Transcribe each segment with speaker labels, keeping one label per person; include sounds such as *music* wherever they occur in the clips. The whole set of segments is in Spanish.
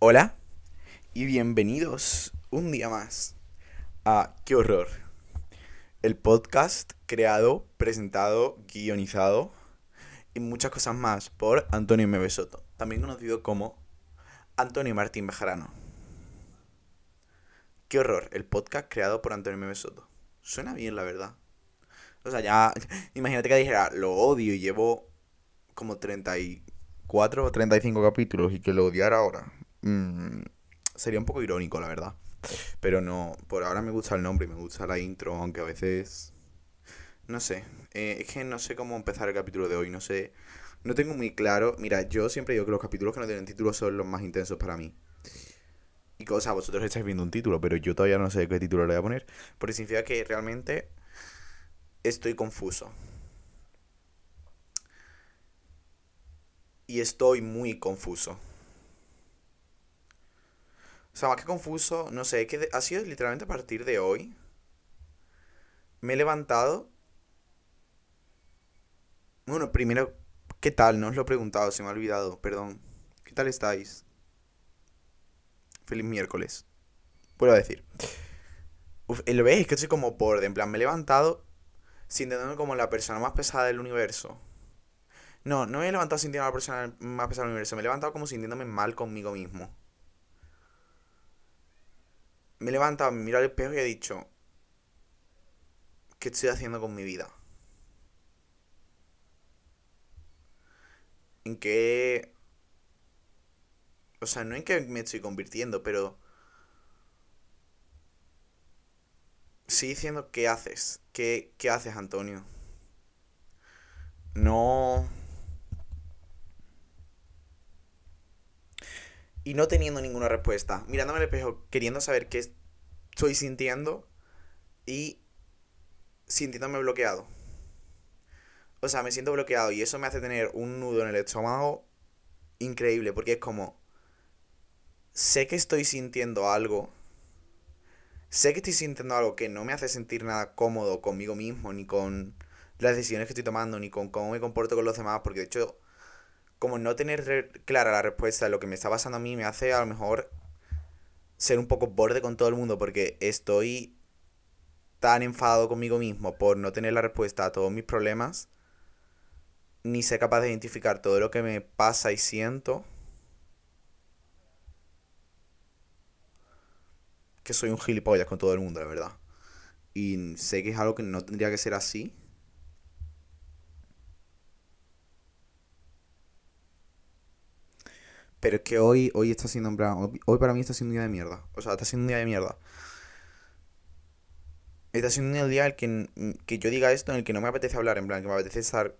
Speaker 1: Hola y bienvenidos un día más a Qué horror, el podcast creado, presentado, guionizado y muchas cosas más por Antonio M. Soto, también conocido como Antonio Martín Bejarano. Qué horror, el podcast creado por Antonio M. Soto. Suena bien, la verdad. O sea, ya, imagínate que dijera, lo odio y llevo como 34 o 35 capítulos y que lo odiara ahora. Mm, sería un poco irónico, la verdad. Pero no, por ahora me gusta el nombre y me gusta la intro, aunque a veces... No sé, eh, es que no sé cómo empezar el capítulo de hoy, no sé... No tengo muy claro... Mira, yo siempre digo que los capítulos que no tienen título son los más intensos para mí. Y o vosotros estáis viendo un título, pero yo todavía no sé qué título le voy a poner. Porque significa que realmente estoy confuso. Y estoy muy confuso. O sea, más que confuso, no sé, que ha sido literalmente a partir de hoy. Me he levantado. Bueno, primero, ¿qué tal? No os lo he preguntado, se me ha olvidado, perdón. ¿Qué tal estáis? Feliz miércoles. Vuelvo a decir. Uf, lo veis, es que estoy como borde. En plan, me he levantado sintiéndome como la persona más pesada del universo. No, no me he levantado sintiendo la persona más pesada del universo. Me he levantado como sintiéndome mal conmigo mismo me he levantado, me miro al espejo y he dicho, ¿qué estoy haciendo con mi vida? ¿En qué... O sea, no en qué me estoy convirtiendo, pero... Sí diciendo, ¿qué haces? ¿Qué, qué haces, Antonio? No... y no teniendo ninguna respuesta, mirándome al espejo, queriendo saber qué estoy sintiendo y sintiéndome bloqueado. O sea, me siento bloqueado y eso me hace tener un nudo en el estómago increíble porque es como sé que estoy sintiendo algo. Sé que estoy sintiendo algo que no me hace sentir nada cómodo conmigo mismo, ni con las decisiones que estoy tomando, ni con cómo me comporto con los demás, porque de hecho como no tener clara la respuesta de lo que me está pasando a mí me hace a lo mejor ser un poco borde con todo el mundo porque estoy tan enfadado conmigo mismo por no tener la respuesta a todos mis problemas, ni ser capaz de identificar todo lo que me pasa y siento, que soy un gilipollas con todo el mundo, la verdad. Y sé que es algo que no tendría que ser así. Pero es que hoy, hoy está siendo en plan, hoy para mí está siendo un día de mierda. O sea, está siendo un día de mierda. Está siendo un día en el que, que yo diga esto en el que no me apetece hablar, en plan, que me apetece estar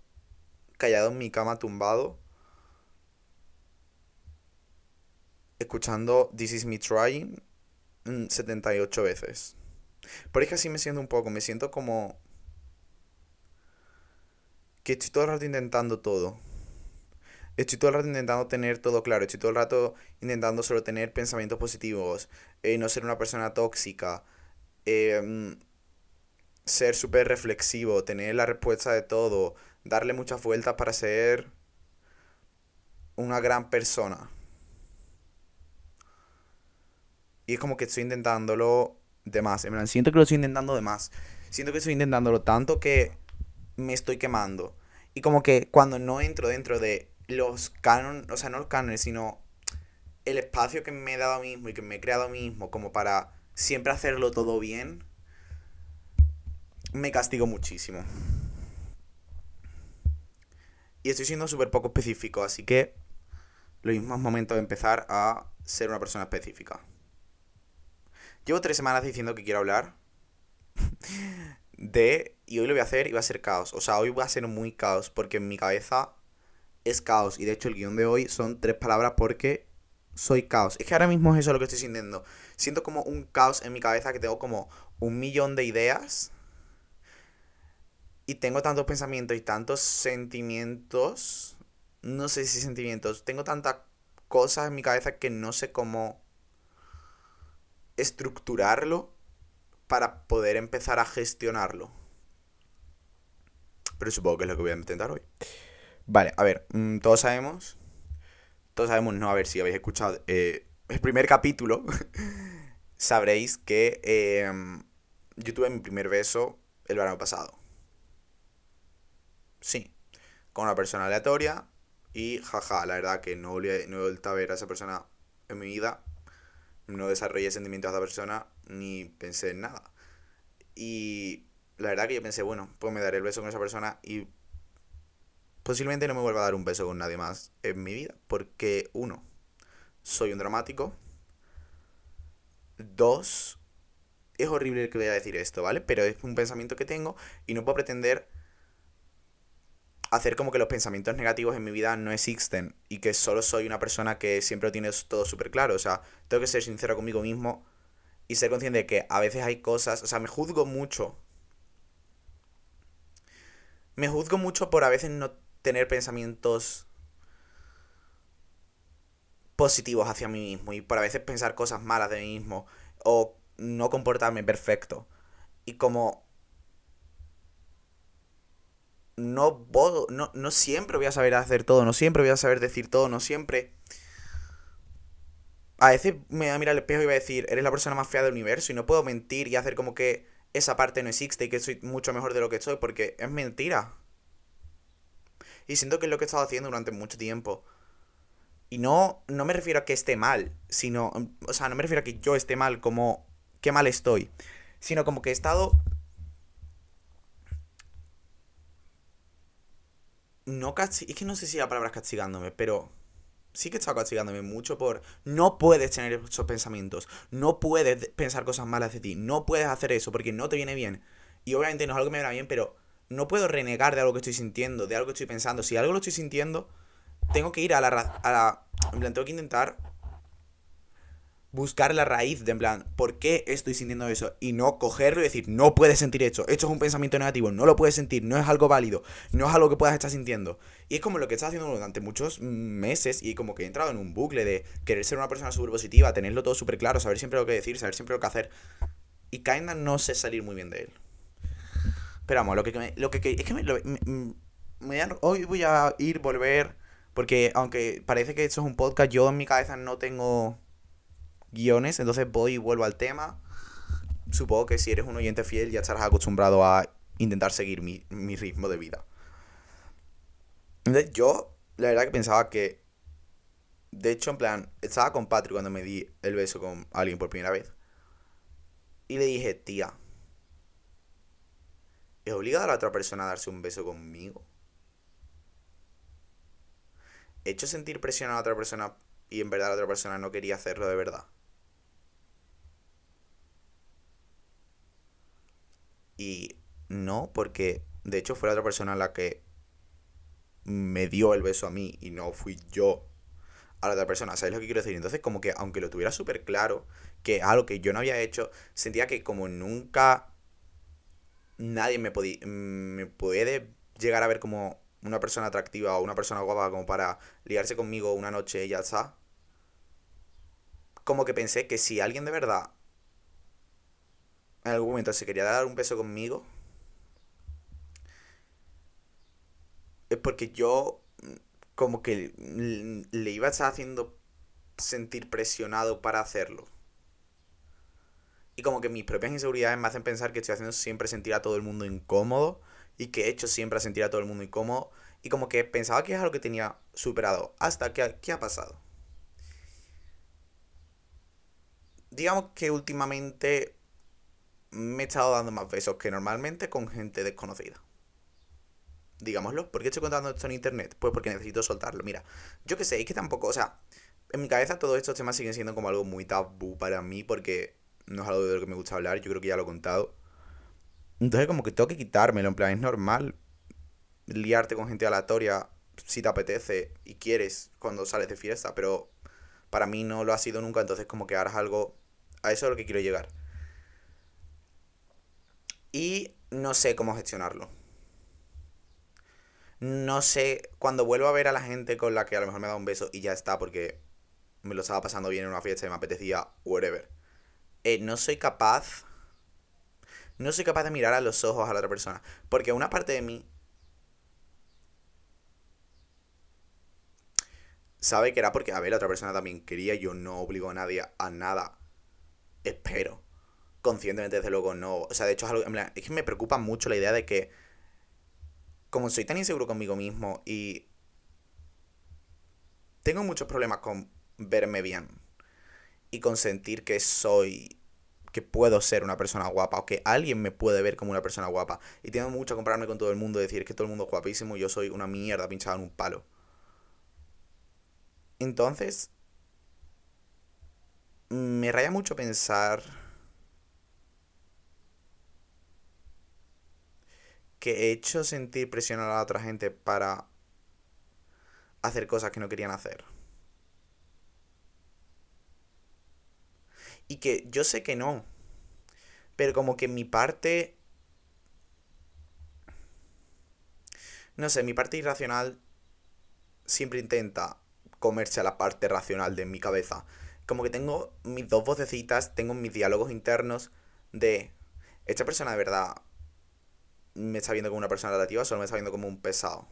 Speaker 1: callado en mi cama, tumbado, escuchando This Is Me Trying 78 veces. Por es que así me siento un poco, me siento como que estoy todo el rato intentando todo. Estoy todo el rato intentando tener todo claro, estoy todo el rato intentando solo tener pensamientos positivos, eh, no ser una persona tóxica, em, ser súper reflexivo, tener la respuesta de todo, darle muchas vueltas para ser una gran persona. Y es como que estoy intentándolo de más. En plan, siento que lo estoy intentando de más. Siento que estoy intentándolo tanto que me estoy quemando. Y como que cuando no entro dentro de los cánones, o sea, no los cánones, sino el espacio que me he dado a mí mismo y que me he creado a mí mismo como para siempre hacerlo todo bien, me castigo muchísimo. Y estoy siendo súper poco específico, así que lo mismo es momento de empezar a ser una persona específica. Llevo tres semanas diciendo que quiero hablar *laughs* de... Y hoy lo voy a hacer y va a ser caos. O sea, hoy va a ser muy caos porque en mi cabeza es caos. Y de hecho el guion de hoy son tres palabras porque soy caos. Es que ahora mismo es eso lo que estoy sintiendo. Siento como un caos en mi cabeza que tengo como un millón de ideas. Y tengo tantos pensamientos y tantos sentimientos. No sé si sentimientos. Tengo tantas cosas en mi cabeza que no sé cómo estructurarlo para poder empezar a gestionarlo. Pero supongo que es lo que voy a intentar hoy. Vale, a ver, mm, todos sabemos, todos sabemos, no, a ver si habéis escuchado eh, el primer capítulo, *laughs* sabréis que em, yo tuve mi primer beso el verano pasado. Sí, con una persona aleatoria y jaja, la verdad que no, no he vuelto a ver a esa persona en mi vida. No desarrollé sentimientos a esa persona ni pensé en nada. Y la verdad que yo pensé, bueno, pues me daré el beso con esa persona y posiblemente no me vuelva a dar un beso con nadie más en mi vida. Porque, uno, soy un dramático. Dos, es horrible que voy a decir esto, ¿vale? Pero es un pensamiento que tengo y no puedo pretender hacer como que los pensamientos negativos en mi vida no existen y que solo soy una persona que siempre lo tiene todo súper claro. O sea, tengo que ser sincero conmigo mismo y ser consciente de que a veces hay cosas, o sea, me juzgo mucho. Me juzgo mucho por a veces no tener pensamientos positivos hacia mí mismo y por a veces pensar cosas malas de mí mismo o no comportarme perfecto. Y como no, puedo, no, no siempre voy a saber hacer todo, no siempre voy a saber decir todo, no siempre... A veces me voy a mirar al espejo y voy a decir, eres la persona más fea del universo y no puedo mentir y hacer como que esa parte no existe y que soy mucho mejor de lo que soy porque es mentira. Y siento que es lo que he estado haciendo durante mucho tiempo. Y no, no me refiero a que esté mal, sino, o sea, no me refiero a que yo esté mal como qué mal estoy, sino como que he estado no casi es que no sé si la palabra es castigándome, pero sí que he estado castigándome mucho por no puedes tener esos pensamientos, no puedes pensar cosas malas de ti, no puedes hacer eso porque no te viene bien. Y obviamente no es algo que me viene bien, pero no puedo renegar de algo que estoy sintiendo, de algo que estoy pensando. Si algo lo estoy sintiendo, tengo que ir a la... A la en plan, tengo que intentar buscar la raíz de en plan, ¿por qué estoy sintiendo eso? Y no cogerlo y decir, no puedes sentir esto, esto es un pensamiento negativo, no lo puedes sentir, no es algo válido, no es algo que puedas estar sintiendo. Y es como lo que he estado haciendo durante muchos meses y como que he entrado en un bucle de querer ser una persona súper positiva, tenerlo todo súper claro, saber siempre lo que decir, saber siempre lo que hacer. Y kinda no sé salir muy bien de él. Pero vamos, lo que, lo que es que me, hoy voy a ir, volver, porque aunque parece que esto es un podcast, yo en mi cabeza no tengo guiones, entonces voy y vuelvo al tema. Supongo que si eres un oyente fiel ya estarás acostumbrado a intentar seguir mi, ritmo de vida. Entonces yo, la verdad que pensaba que... De hecho, en plan, estaba con Patrick cuando me di el beso con alguien por primera vez. Y le dije, tía, ¿es obligada a la otra persona a darse un beso conmigo? ¿He hecho sentir presión a la otra persona y en verdad la otra persona no quería hacerlo de verdad? Y no, porque de hecho fue la otra persona la que me dio el beso a mí y no fui yo a la otra persona. ¿Sabes lo que quiero decir? Entonces, como que aunque lo tuviera súper claro, que algo que yo no había hecho, sentía que como nunca nadie me, me puede llegar a ver como una persona atractiva o una persona guapa como para liarse conmigo una noche y ya está. Como que pensé que si alguien de verdad en algún momento se quería dar un beso conmigo, es porque yo como que le iba a estar haciendo sentir presionado para hacerlo. Y como que mis propias inseguridades me hacen pensar que estoy haciendo siempre sentir a todo el mundo incómodo y que he hecho siempre a sentir a todo el mundo incómodo. Y como que pensaba que es algo que tenía superado. Hasta que, ¿qué ha pasado? Digamos que últimamente me he estado dando más besos que normalmente con gente desconocida. Digámoslo. ¿Por qué estoy contando esto en internet? Pues porque necesito soltarlo. Mira, yo que sé, es que tampoco, o sea, en mi cabeza todos estos temas siguen siendo como algo muy tabú para mí porque no es algo de lo que me gusta hablar, yo creo que ya lo he contado. Entonces como que tengo que quitármelo, en plan, es normal liarte con gente aleatoria si te apetece y quieres cuando sales de fiesta, pero para mí no lo ha sido nunca, entonces como que harás algo... A eso es lo que quiero llegar y no sé cómo gestionarlo. No sé, cuando vuelvo a ver a la gente con la que a lo mejor me da un beso y ya está porque me lo estaba pasando bien en una fiesta y me apetecía, whatever. Eh, no soy capaz. No soy capaz de mirar a los ojos a la otra persona. Porque una parte de mí sabe que era porque, a ver, la otra persona también quería, yo no obligo a nadie a nada. Espero. Conscientemente, desde luego, no. O sea, de hecho, es, algo, es que me preocupa mucho la idea de que, como soy tan inseguro conmigo mismo y tengo muchos problemas con verme bien y con sentir que soy que puedo ser una persona guapa o que alguien me puede ver como una persona guapa. Y tengo mucho a compararme con todo el mundo, decir que todo el mundo es guapísimo y yo soy una mierda pinchada en un palo. Entonces, me raya mucho pensar que he hecho sentir presión a la otra gente para hacer cosas que no querían hacer. Y que yo sé que no. Pero como que mi parte... No sé, mi parte irracional siempre intenta comerse a la parte racional de mi cabeza. Como que tengo mis dos vocecitas, tengo mis diálogos internos de... Esta persona de verdad me está viendo como una persona relativa solo me está viendo como un pesado.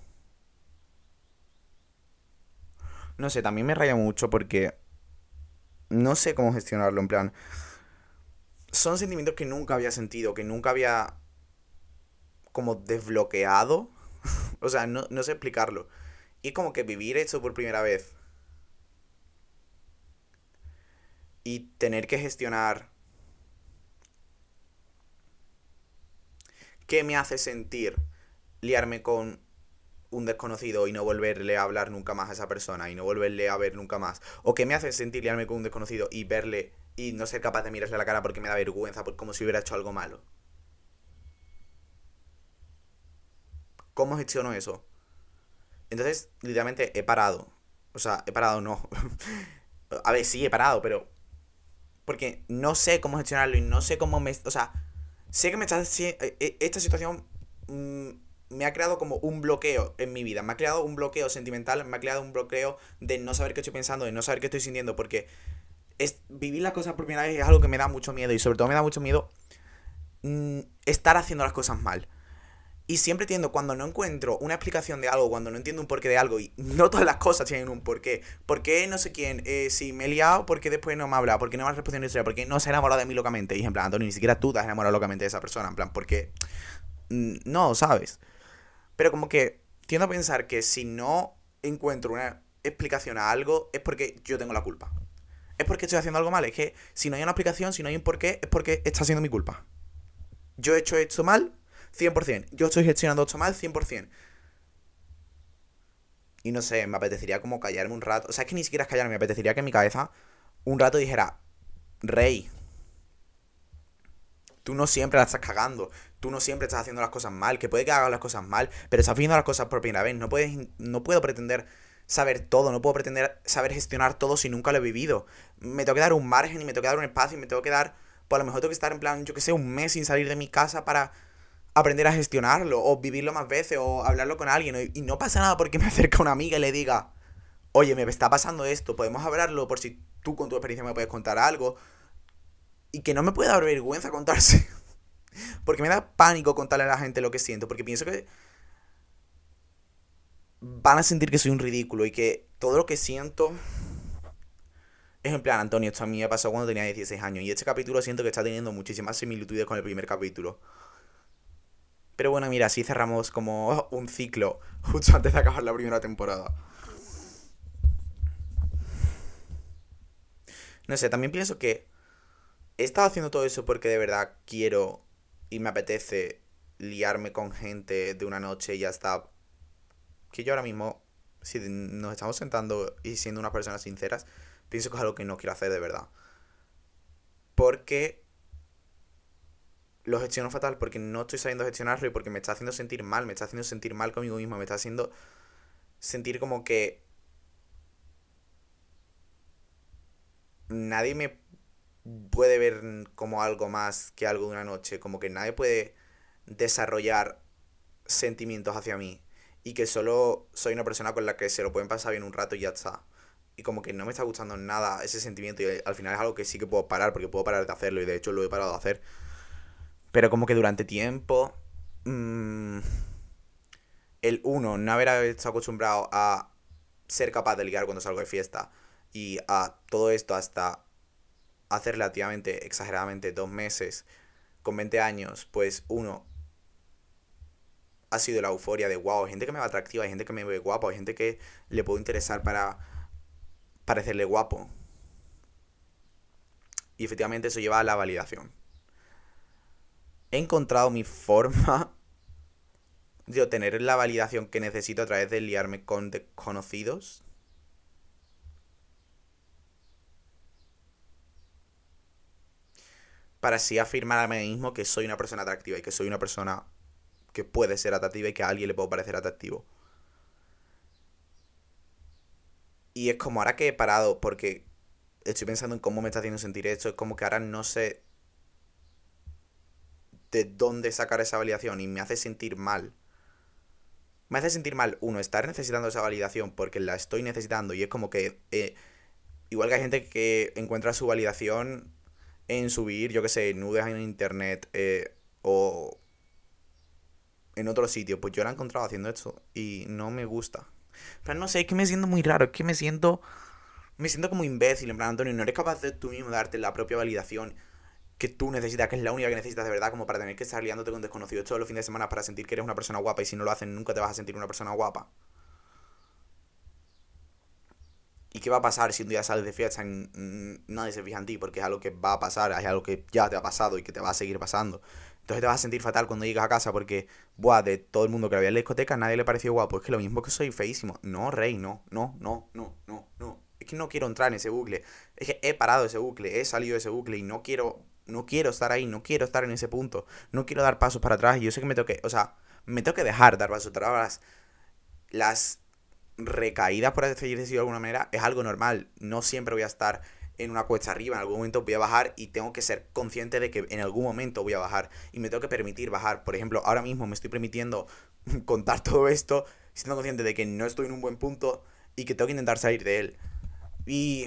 Speaker 1: No sé, también me raya mucho porque no sé cómo gestionarlo, en plan... Son sentimientos que nunca había sentido, que nunca había como desbloqueado. *laughs* o sea, no, no sé explicarlo. Y como que vivir eso por primera vez. Y tener que gestionar qué me hace sentir liarme con un desconocido y no volverle a hablar nunca más a esa persona y no volverle a ver nunca más. O que me hace sentir liarme con un desconocido y verle y no ser capaz de mirarle a la cara porque me da vergüenza, como si hubiera hecho algo malo. ¿Cómo gestiono eso? Entonces, literalmente he parado. O sea, he parado, no. *laughs* a ver, sí, he parado, pero. Porque no sé cómo gestionarlo y no sé cómo me. O sea, sé que me está. E, e, esta situación. Mm, me ha creado como un bloqueo en mi vida. Me ha creado un bloqueo sentimental, me ha creado un bloqueo de no saber qué estoy pensando, de no saber qué estoy sintiendo, porque es, vivir las cosas por primera vez es algo que me da mucho miedo y sobre todo me da mucho miedo mm, estar haciendo las cosas mal. Y siempre entiendo cuando no encuentro una explicación de algo, cuando no entiendo un porqué de algo, y no todas las cosas tienen un porqué. ¿Por qué no sé quién? Eh, si me he liado, ¿por qué después no me habla? ¿Por qué no me ha respondido historia? ¿Por qué no se ha enamorado de mí locamente? Y en plan, Antonio, ni siquiera tú te has enamorado locamente de esa persona. En plan, porque... Mm, no, ¿sabes? Pero como que tiendo a pensar que si no encuentro una explicación a algo, es porque yo tengo la culpa. Es porque estoy haciendo algo mal. Es que si no hay una explicación, si no hay un porqué, es porque está siendo mi culpa. Yo he hecho esto mal, 100%. Yo estoy gestionando esto mal, 100%. Y no sé, me apetecería como callarme un rato. O sea, es que ni siquiera es callarme, me apetecería que mi cabeza un rato dijera, Rey, tú no siempre la estás cagando tú no siempre estás haciendo las cosas mal, que puede que hagas las cosas mal, pero estás haciendo las cosas por primera vez. No, puedes, no puedo pretender saber todo, no puedo pretender saber gestionar todo si nunca lo he vivido. Me tengo que dar un margen y me tengo que dar un espacio y me tengo que dar, pues a lo mejor tengo que estar en plan, yo que sé, un mes sin salir de mi casa para aprender a gestionarlo, o vivirlo más veces, o hablarlo con alguien. Y no pasa nada porque me *laughs* acerca una amiga y le diga, oye, me está pasando esto, podemos hablarlo por si tú con tu experiencia me puedes contar algo. Y que no me pueda dar vergüenza contarse *laughs* porque me da pánico contarle a la gente lo que siento, porque pienso que van a sentir que soy un ridículo y que todo lo que siento es en plan, Antonio, esto a mí me pasó cuando tenía 16 años y este capítulo siento que está teniendo muchísimas similitudes con el primer capítulo. Pero bueno, mira, así cerramos como un ciclo justo antes de acabar la primera temporada. No sé, también pienso que he estado haciendo todo eso porque de verdad quiero y me apetece liarme con gente de una noche y ya está. Que yo ahora mismo, si nos estamos sentando y siendo unas personas sinceras, pienso que es algo que no quiero hacer de verdad. Porque lo gestiono fatal, porque no estoy sabiendo gestionarlo y porque me está haciendo sentir mal, me está haciendo sentir mal conmigo mismo, me está haciendo sentir como que nadie me puede ver como algo más que algo de una noche, como que nadie puede desarrollar sentimientos hacia mí y que solo soy una persona con la que se lo pueden pasar bien un rato y ya está. Y como que no me está gustando nada ese sentimiento y al final es algo que sí que puedo parar porque puedo parar de hacerlo y de hecho lo he parado de hacer. Pero como que durante tiempo... Mmm, el uno, no haber estado acostumbrado a ser capaz de ligar cuando salgo de fiesta y a todo esto hasta hace relativamente, exageradamente, dos meses con 20 años, pues uno ha sido la euforia de wow, hay gente que me va atractiva, hay gente que me ve guapo, hay gente que le puedo interesar para parecerle guapo. Y efectivamente eso lleva a la validación. He encontrado mi forma de obtener la validación que necesito a través de liarme con desconocidos. Para así afirmar a mí mismo que soy una persona atractiva y que soy una persona que puede ser atractiva y que a alguien le puede parecer atractivo. Y es como ahora que he parado, porque estoy pensando en cómo me está haciendo sentir esto, es como que ahora no sé de dónde sacar esa validación y me hace sentir mal. Me hace sentir mal, uno, estar necesitando esa validación porque la estoy necesitando y es como que... Eh, igual que hay gente que encuentra su validación en subir, yo que sé, nudes en internet eh, o en otro sitio, pues yo la he encontrado haciendo esto y no me gusta. Pero no sé, es que me siento muy raro, es que me siento me siento como imbécil, en plan, Antonio, no eres capaz de tú mismo darte la propia validación que tú necesitas, que es la única que necesitas de verdad, como para tener que estar liándote con desconocidos todos los fines de semana para sentir que eres una persona guapa y si no lo hacen nunca te vas a sentir una persona guapa. ¿Y qué va a pasar si un día sales de fiesta y nadie se fija en ti? Porque es algo que va a pasar, es algo que ya te ha pasado y que te va a seguir pasando. Entonces te vas a sentir fatal cuando llegas a casa porque, buah, de todo el mundo que había en la discoteca, nadie le pareció guapo. Es que lo mismo que soy feísimo. No, rey, no, no, no, no, no, no. Es que no quiero entrar en ese bucle. Es que he parado ese bucle, he salido de ese bucle y no quiero, no quiero estar ahí, no quiero estar en ese punto. No quiero dar pasos para atrás. Y yo sé que me tengo que, o sea, me tengo que dejar dar pasos para atrás. Las recaídas, por decirlo de alguna manera, es algo normal. No siempre voy a estar en una cuesta arriba, en algún momento voy a bajar y tengo que ser consciente de que en algún momento voy a bajar y me tengo que permitir bajar. Por ejemplo, ahora mismo me estoy permitiendo *laughs* contar todo esto, siendo consciente de que no estoy en un buen punto y que tengo que intentar salir de él. Y...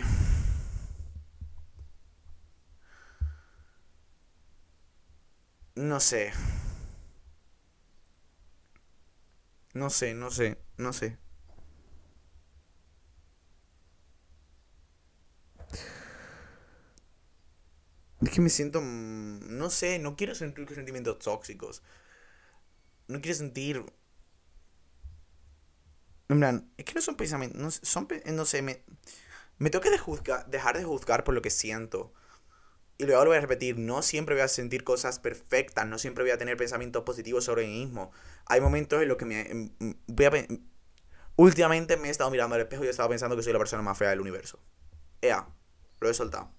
Speaker 1: No sé. No sé, no sé, no sé. Es que me siento... Mm, no sé, no quiero sentir sentimientos tóxicos. No quiero sentir... En plan, es que no son pensamientos... No, son, no sé, me... Me tengo que dejar de juzgar por lo que siento. Y luego lo voy a repetir, no siempre voy a sentir cosas perfectas, no siempre voy a tener pensamientos positivos sobre mí mismo. Hay momentos en los que me... Voy a, últimamente me he estado mirando al espejo y he estado pensando que soy la persona más fea del universo. Ea, lo he soltado.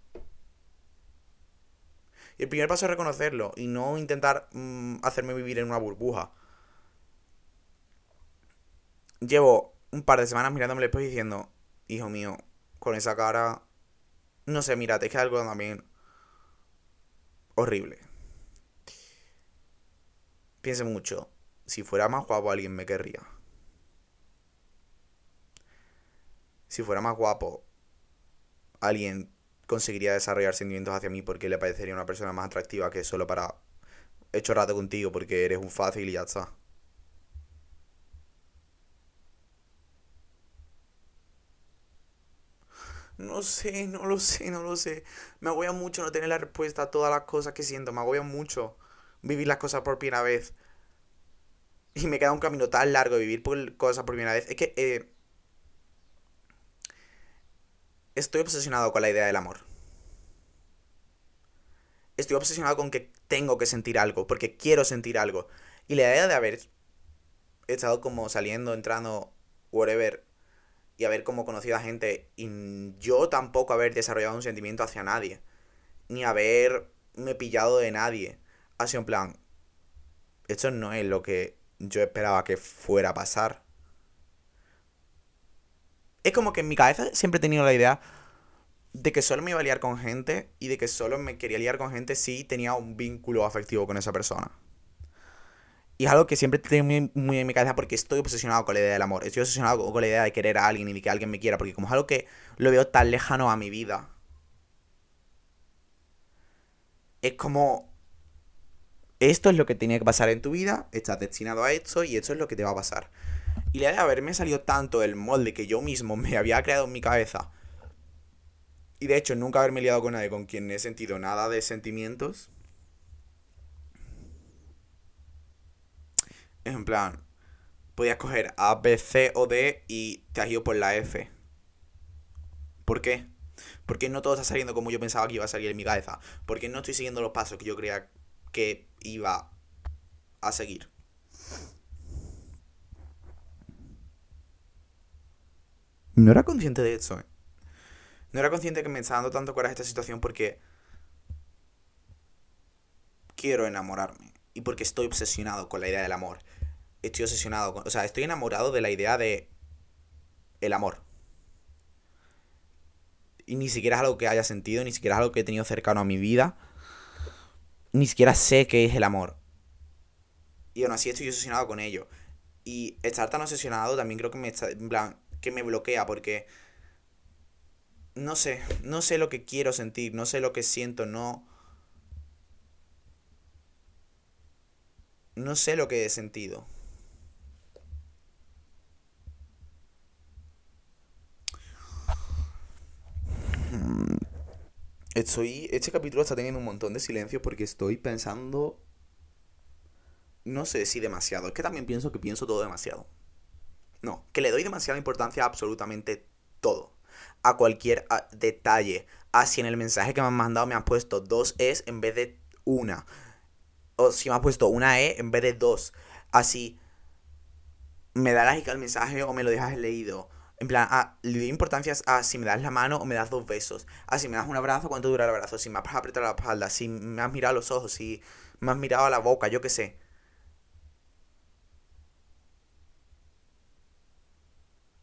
Speaker 1: El primer paso es reconocerlo y no intentar mm, hacerme vivir en una burbuja. Llevo un par de semanas mirándome el espejo y diciendo, hijo mío, con esa cara, no sé, mírate, es que algo también horrible. Piense mucho, si fuera más guapo alguien me querría. Si fuera más guapo, alguien conseguiría desarrollar sentimientos hacia mí porque le parecería una persona más atractiva que solo para hecho rato contigo porque eres un fácil y ya está. No sé, no lo sé, no lo sé. Me agobia mucho no tener la respuesta a todas las cosas que siento. Me agobia mucho vivir las cosas por primera vez. Y me queda un camino tan largo de vivir por cosas por primera vez. Es que eh, estoy obsesionado con la idea del amor. Estoy obsesionado con que tengo que sentir algo, porque quiero sentir algo. Y la idea de haber estado como saliendo, entrando, whatever, y haber como conocido a gente y yo tampoco haber desarrollado un sentimiento hacia nadie, ni haberme pillado de nadie. Así en plan, esto no es lo que yo esperaba que fuera a pasar. Es como que en mi cabeza siempre he tenido la idea de que solo me iba a liar con gente y de que solo me quería liar con gente si tenía un vínculo afectivo con esa persona. Y es algo que siempre tengo muy, en mi cabeza porque estoy obsesionado con la idea del amor. Estoy obsesionado con la idea de querer a alguien y de que alguien me quiera. Porque como es algo que lo veo tan lejano a mi vida. Es como... Esto es lo que tenía que pasar en tu vida. Estás destinado a esto y esto es lo que te va a pasar. Y le de haberme salido tanto el molde que yo mismo me había creado en mi cabeza. Y de hecho, nunca haberme liado con nadie con quien he sentido nada de sentimientos. En plan, podías coger A, B, C o D y te has ido por la F. ¿Por qué? Porque no todo está saliendo como yo pensaba que iba a salir en mi cabeza. Porque no estoy siguiendo los pasos que yo creía que iba a seguir. No era consciente de eso. ¿eh? No era consciente que me estaba dando tanto coraje esta situación porque quiero enamorarme. Y porque estoy obsesionado con la idea del amor. Estoy obsesionado con... O sea, estoy enamorado de la idea de... El amor. Y ni siquiera es algo que haya sentido, ni siquiera es algo que he tenido cercano a mi vida. Ni siquiera sé qué es el amor. Y aún así estoy obsesionado con ello. Y estar tan obsesionado también creo que me está, en plan, que me bloquea porque no sé, no sé lo que quiero sentir, no sé lo que siento, no no sé lo que he sentido. Estoy, este capítulo está teniendo un montón de silencio porque estoy pensando no sé si demasiado. Es que también pienso que pienso todo demasiado. No, que le doy demasiada importancia a absolutamente todo. A cualquier detalle. A si en el mensaje que me han mandado me han puesto dos es en vez de una. O si me han puesto una E en vez de dos. Así. Me da like al mensaje o me lo dejas leído. En plan, le doy importancia a si me das la mano o me das dos besos. A si me das un abrazo, cuánto dura el abrazo. Si me has apretado la espalda. Si me has mirado a los ojos. Si me has mirado a la boca. Yo qué sé.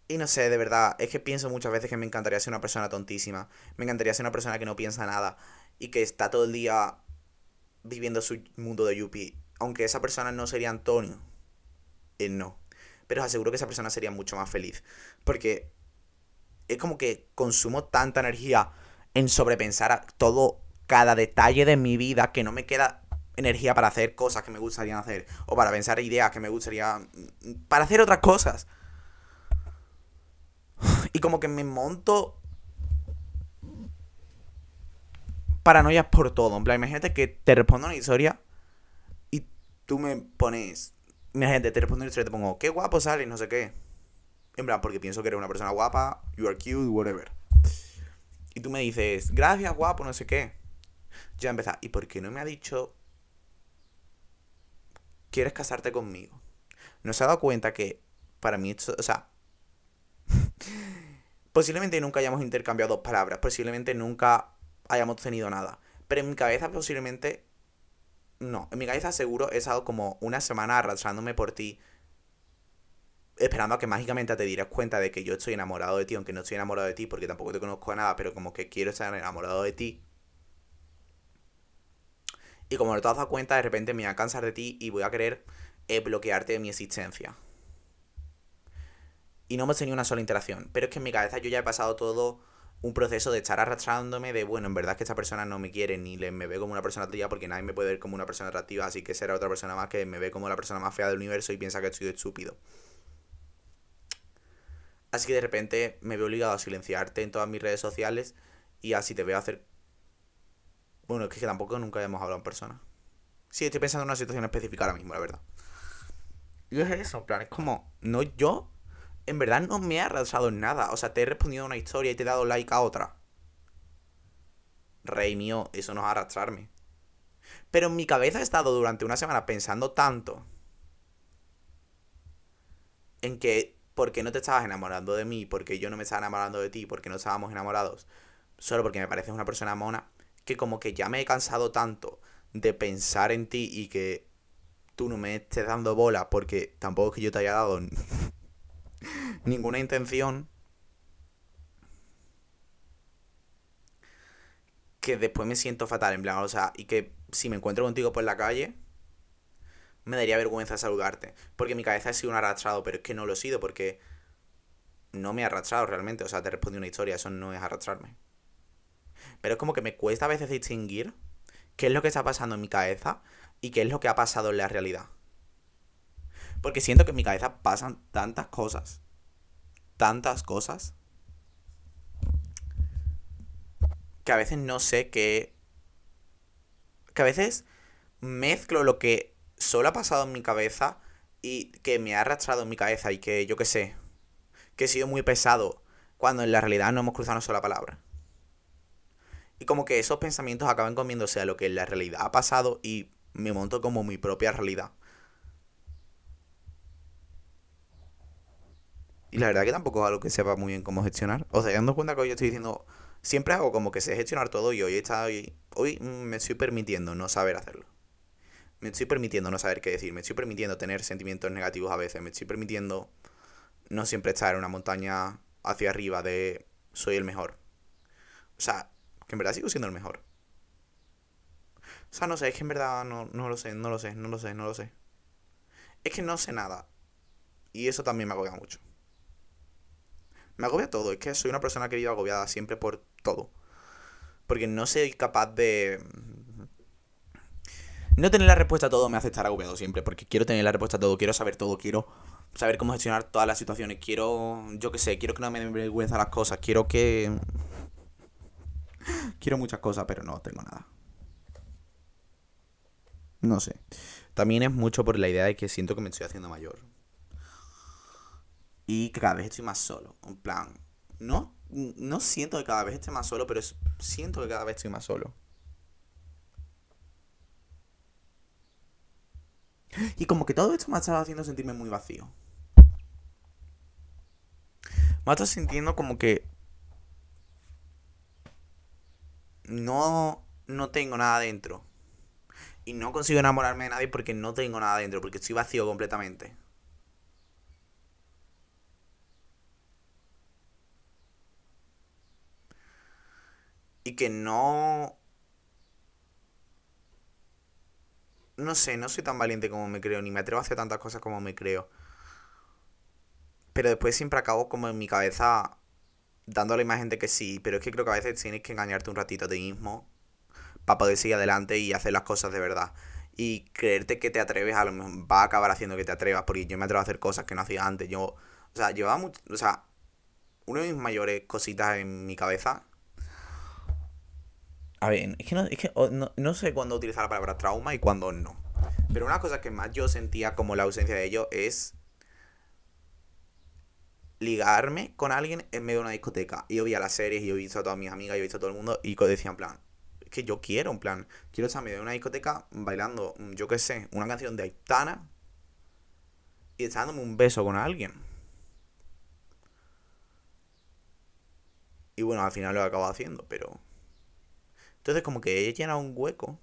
Speaker 1: Y no sé, de verdad, es que pienso muchas veces que me encantaría ser una persona tontísima. Me encantaría ser una persona que no piensa nada y que está todo el día viviendo su mundo de Yuppie. Aunque esa persona no sería Antonio. Él no. Pero os aseguro que esa persona sería mucho más feliz. Porque es como que consumo tanta energía en sobrepensar todo, cada detalle de mi vida que no me queda energía para hacer cosas que me gustaría hacer. O para pensar ideas que me gustaría... Para hacer otras cosas. Y como que me monto paranoias por todo. En plan, imagínate que te respondo una historia y tú me pones. Imagínate, te respondo una historia y te pongo, qué guapo sales, no sé qué. En plan, porque pienso que eres una persona guapa, you are cute, whatever. Y tú me dices, gracias, guapo, no sé qué. Ya empezar, ¿y por qué no me ha dicho, quieres casarte conmigo? No se ha dado cuenta que para mí, esto, o sea, Posiblemente nunca hayamos intercambiado dos palabras, posiblemente nunca hayamos tenido nada. Pero en mi cabeza posiblemente... No, en mi cabeza seguro he estado como una semana arrastrándome por ti, esperando a que mágicamente te dieras cuenta de que yo estoy enamorado de ti, aunque no estoy enamorado de ti porque tampoco te conozco nada, pero como que quiero estar enamorado de ti. Y como no te has dado cuenta, de repente me voy a cansar de ti y voy a querer eh, bloquearte de mi existencia y no hemos tenido una sola interacción. Pero es que en mi cabeza yo ya he pasado todo un proceso de estar arrastrándome de, bueno, en verdad es que esta persona no me quiere ni le, me ve como una persona atractiva porque nadie me puede ver como una persona atractiva, así que será otra persona más que me ve como la persona más fea del universo y piensa que estoy estúpido. Así que de repente me veo obligado a silenciarte en todas mis redes sociales y así te veo hacer... Bueno, es que tampoco nunca hemos hablado en persona. Sí, estoy pensando en una situación específica ahora mismo, la verdad. Y es eso, en plan, es como, no yo en verdad no me ha arrasado en nada. O sea, te he respondido a una historia y te he dado like a otra. Rey mío, eso no es arrastrarme. Pero en mi cabeza he estado durante una semana pensando tanto en que ¿por qué no te estabas enamorando de mí? Porque yo no me estaba enamorando de ti, porque no estábamos enamorados. Solo porque me pareces una persona mona. Que como que ya me he cansado tanto de pensar en ti y que tú no me estés dando bola porque tampoco es que yo te haya dado *laughs* ninguna intención que después me siento fatal, en plan, o sea, y que si me encuentro contigo por la calle, me daría vergüenza saludarte. Porque mi cabeza ha sido un arrastrado, pero es que no lo he sido porque no me he arrastrado realmente. O sea, te respondí una historia, eso no es arrastrarme. Pero es como que me cuesta a veces distinguir qué es lo que está pasando en mi cabeza y qué es lo que ha pasado en la realidad. Porque siento que en mi cabeza pasan tantas cosas. Tantas cosas. Que a veces no sé qué. Que a veces mezclo lo que solo ha pasado en mi cabeza y que me ha arrastrado en mi cabeza y que yo qué sé. Que he sido muy pesado. Cuando en la realidad no hemos cruzado una sola palabra. Y como que esos pensamientos acaban comiéndose a lo que en la realidad ha pasado y me monto como mi propia realidad. Y la verdad que tampoco es algo que sepa muy bien cómo gestionar. O sea, dando cuenta que hoy estoy diciendo, siempre hago como que sé gestionar todo y hoy, está, hoy, hoy me estoy permitiendo no saber hacerlo. Me estoy permitiendo no saber qué decir, me estoy permitiendo tener sentimientos negativos a veces, me estoy permitiendo no siempre estar en una montaña hacia arriba de soy el mejor. O sea, que en verdad sigo siendo el mejor. O sea, no sé, es que en verdad no, no lo sé, no lo sé, no lo sé, no lo sé. Es que no sé nada. Y eso también me agobia mucho. Me agobia todo. Es que soy una persona que vive agobiada siempre por todo. Porque no soy capaz de... No tener la respuesta a todo me hace estar agobiado siempre. Porque quiero tener la respuesta a todo, quiero saber todo, quiero saber cómo gestionar todas las situaciones. Quiero, yo qué sé, quiero que no me den vergüenza las cosas. Quiero que... *laughs* quiero muchas cosas, pero no tengo nada. No sé. También es mucho por la idea de que siento que me estoy haciendo mayor. Y que cada vez estoy más solo. En plan, no, no siento que cada vez esté más solo, pero siento que cada vez estoy más solo. Y como que todo esto me ha estado haciendo sentirme muy vacío. Me ha estado sintiendo como que no, no tengo nada dentro. Y no consigo enamorarme de nadie porque no tengo nada dentro, porque estoy vacío completamente. Y que no... No sé, no soy tan valiente como me creo, ni me atrevo a hacer tantas cosas como me creo. Pero después siempre acabo como en mi cabeza dando la imagen de que sí, pero es que creo que a veces tienes que engañarte un ratito a ti mismo para poder seguir adelante y hacer las cosas de verdad. Y creerte que te atreves a lo mejor va a acabar haciendo que te atrevas, porque yo me atrevo a hacer cosas que no hacía antes. Yo, o sea, llevaba mucho, o sea, una de mis mayores cositas en mi cabeza a ver, es que, no, es que no, sé cuándo utilizar la palabra trauma y cuándo no. Pero una cosa que más yo sentía como la ausencia de ello es ligarme con alguien en medio de una discoteca. Y yo veía las series y yo visto a todas mis amigas y he visto a todo el mundo y decía en plan, es que yo quiero, en plan, quiero estar en medio de una discoteca bailando, mm, yo qué sé, una canción de Aitana y estar dándome un beso con alguien. Y bueno, al final lo he acabado haciendo, pero... Entonces como que he llenado un hueco.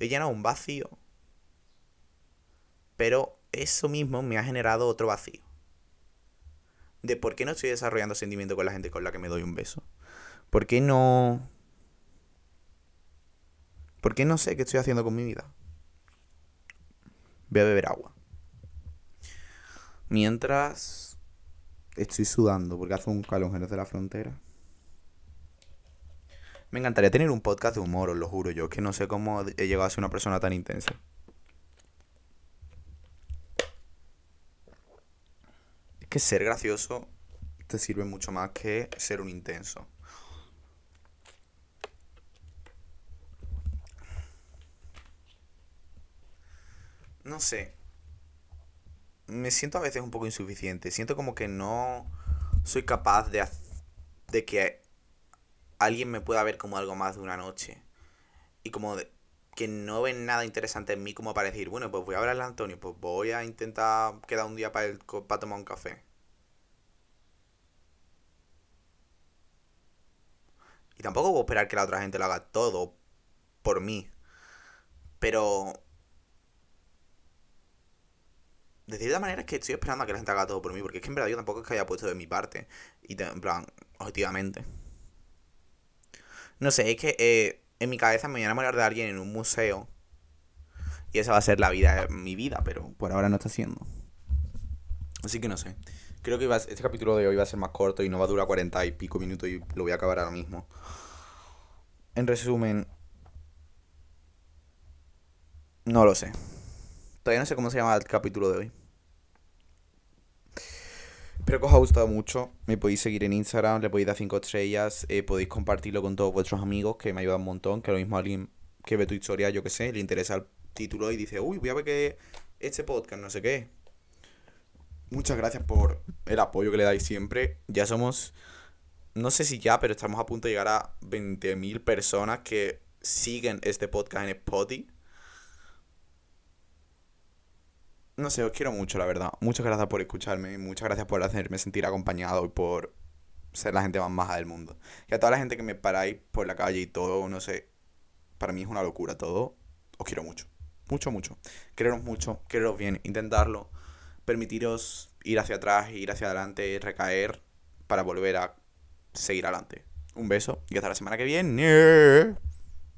Speaker 1: He llenado un vacío. Pero eso mismo me ha generado otro vacío. De por qué no estoy desarrollando sentimiento con la gente con la que me doy un beso. ¿Por qué no... ¿Por qué no sé qué estoy haciendo con mi vida? Voy a beber agua. Mientras estoy sudando porque hace un calor de la frontera. Me encantaría tener un podcast de humor, os lo juro yo, que no sé cómo he llegado a ser una persona tan intensa. Es que ser gracioso te sirve mucho más que ser un intenso. No sé. Me siento a veces un poco insuficiente. Siento como que no soy capaz de, de que alguien me pueda ver como algo más de una noche. Y como que no ven nada interesante en mí como para decir, bueno, pues voy a hablarle a Antonio, pues voy a intentar quedar un día para, para tomar un café. Y tampoco puedo esperar que la otra gente lo haga todo por mí. Pero... De cierta manera es que estoy esperando a que la gente haga todo por mí, porque es que en verdad yo tampoco es que haya puesto de mi parte. Y en plan, objetivamente. No sé, es que eh, en mi cabeza me voy a enamorar de alguien en un museo. Y esa va a ser la vida, mi vida, pero por ahora no está siendo. Así que no sé. Creo que este capítulo de hoy va a ser más corto y no va a durar cuarenta y pico minutos y lo voy a acabar ahora mismo. En resumen, no lo sé. Todavía no sé cómo se llama el capítulo de hoy. Espero que os haya gustado mucho. Me podéis seguir en Instagram, le podéis dar 5 estrellas, eh, podéis compartirlo con todos vuestros amigos, que me ayuda un montón. Que lo mismo alguien que ve tu historia, yo que sé, le interesa el título y dice, uy, voy a ver que este podcast, no sé qué. Muchas gracias por el apoyo que le dais siempre. Ya somos, no sé si ya, pero estamos a punto de llegar a 20.000 personas que siguen este podcast en Spotify. No sé, os quiero mucho, la verdad. Muchas gracias por escucharme. Muchas gracias por hacerme sentir acompañado y por ser la gente más maja del mundo. Y a toda la gente que me paráis por la calle y todo, no sé. Para mí es una locura todo. Os quiero mucho. Mucho, mucho. Quereros mucho, quereros bien, intentarlo. Permitiros ir hacia atrás, ir hacia adelante, recaer para volver a seguir adelante. Un beso y hasta la semana que viene.